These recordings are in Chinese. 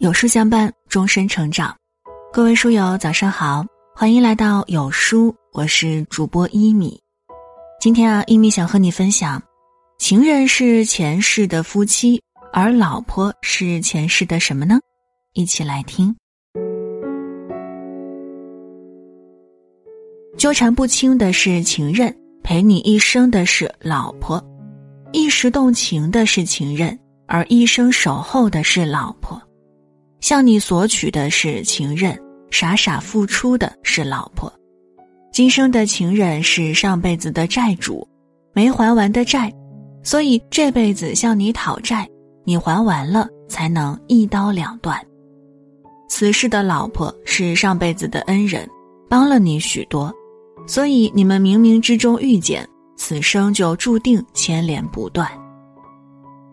有书相伴，终身成长。各位书友，早上好，欢迎来到有书，我是主播一米。今天啊，一米想和你分享：情人是前世的夫妻，而老婆是前世的什么呢？一起来听。纠缠不清的是情人，陪你一生的是老婆；一时动情的是情人，而一生守候的是老婆。向你索取的是情人，傻傻付出的是老婆。今生的情人是上辈子的债主，没还完的债，所以这辈子向你讨债，你还完了才能一刀两断。此世的老婆是上辈子的恩人，帮了你许多，所以你们冥冥之中遇见，此生就注定牵连不断。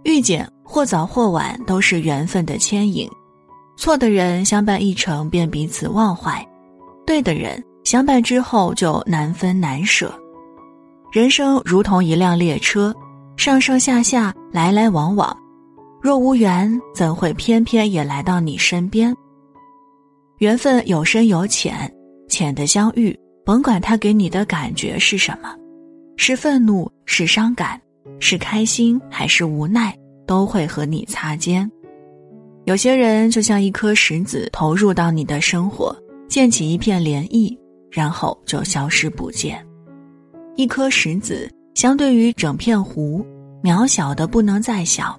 遇见或早或晚都是缘分的牵引。错的人相伴一程便彼此忘怀，对的人相伴之后就难分难舍。人生如同一辆列车，上上下下，来来往往，若无缘，怎会偏偏也来到你身边？缘分有深有浅，浅的相遇，甭管他给你的感觉是什么，是愤怒，是伤感，是开心还是无奈，都会和你擦肩。有些人就像一颗石子投入到你的生活，溅起一片涟漪，然后就消失不见。一颗石子相对于整片湖，渺小的不能再小，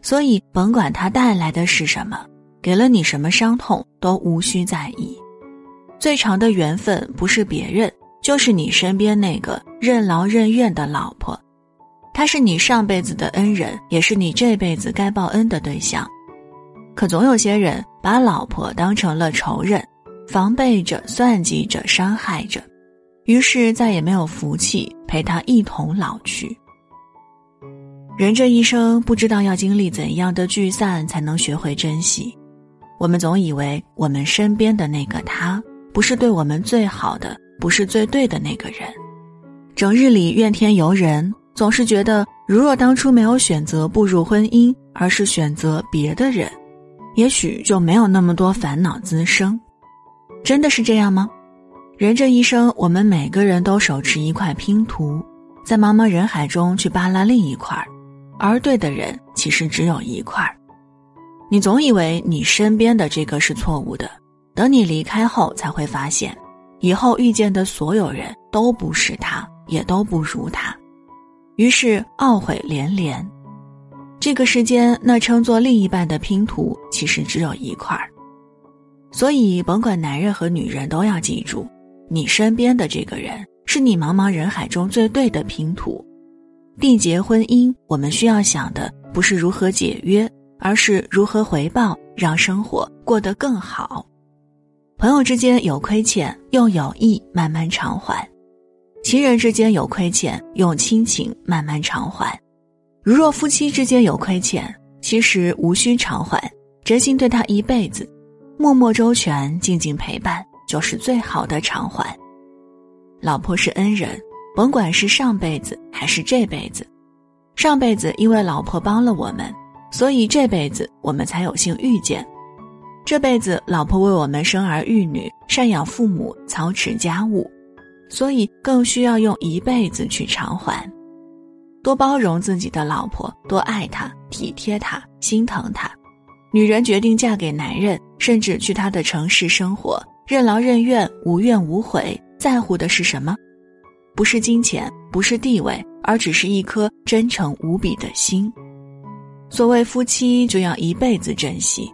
所以甭管它带来的是什么，给了你什么伤痛，都无需在意。最长的缘分不是别人，就是你身边那个任劳任怨的老婆，她是你上辈子的恩人，也是你这辈子该报恩的对象。可总有些人把老婆当成了仇人，防备着、算计着、伤害着，于是再也没有福气陪他一同老去。人这一生不知道要经历怎样的聚散才能学会珍惜。我们总以为我们身边的那个他不是对我们最好的，不是最对的那个人，整日里怨天尤人，总是觉得如若当初没有选择步入婚姻，而是选择别的人。也许就没有那么多烦恼滋生，真的是这样吗？人这一生，我们每个人都手持一块拼图，在茫茫人海中去扒拉另一块儿，而对的人其实只有一块儿。你总以为你身边的这个是错误的，等你离开后才会发现，以后遇见的所有人都不是他，也都不如他，于是懊悔连连。这个世间，那称作另一半的拼图，其实只有一块儿。所以，甭管男人和女人，都要记住，你身边的这个人，是你茫茫人海中最对的拼图。缔结婚姻，我们需要想的不是如何解约，而是如何回报，让生活过得更好。朋友之间有亏欠，用友谊慢慢偿还；情人之间有亏欠，用亲情慢慢偿还。如若夫妻之间有亏欠，其实无需偿还，真心对他一辈子，默默周全，静静陪伴，就是最好的偿还。老婆是恩人，甭管是上辈子还是这辈子，上辈子因为老婆帮了我们，所以这辈子我们才有幸遇见。这辈子老婆为我们生儿育女，赡养父母，操持家务，所以更需要用一辈子去偿还。多包容自己的老婆，多爱她，体贴她，心疼她。女人决定嫁给男人，甚至去他的城市生活，任劳任怨，无怨无悔，在乎的是什么？不是金钱，不是地位，而只是一颗真诚无比的心。所谓夫妻，就要一辈子珍惜，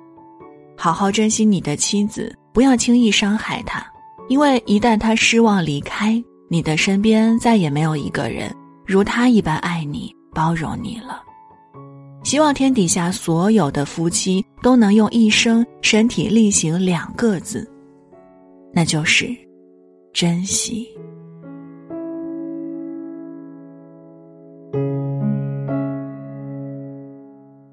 好好珍惜你的妻子，不要轻易伤害她，因为一旦她失望离开，你的身边再也没有一个人。如他一般爱你、包容你了。希望天底下所有的夫妻都能用一生身体力行两个字，那就是珍惜。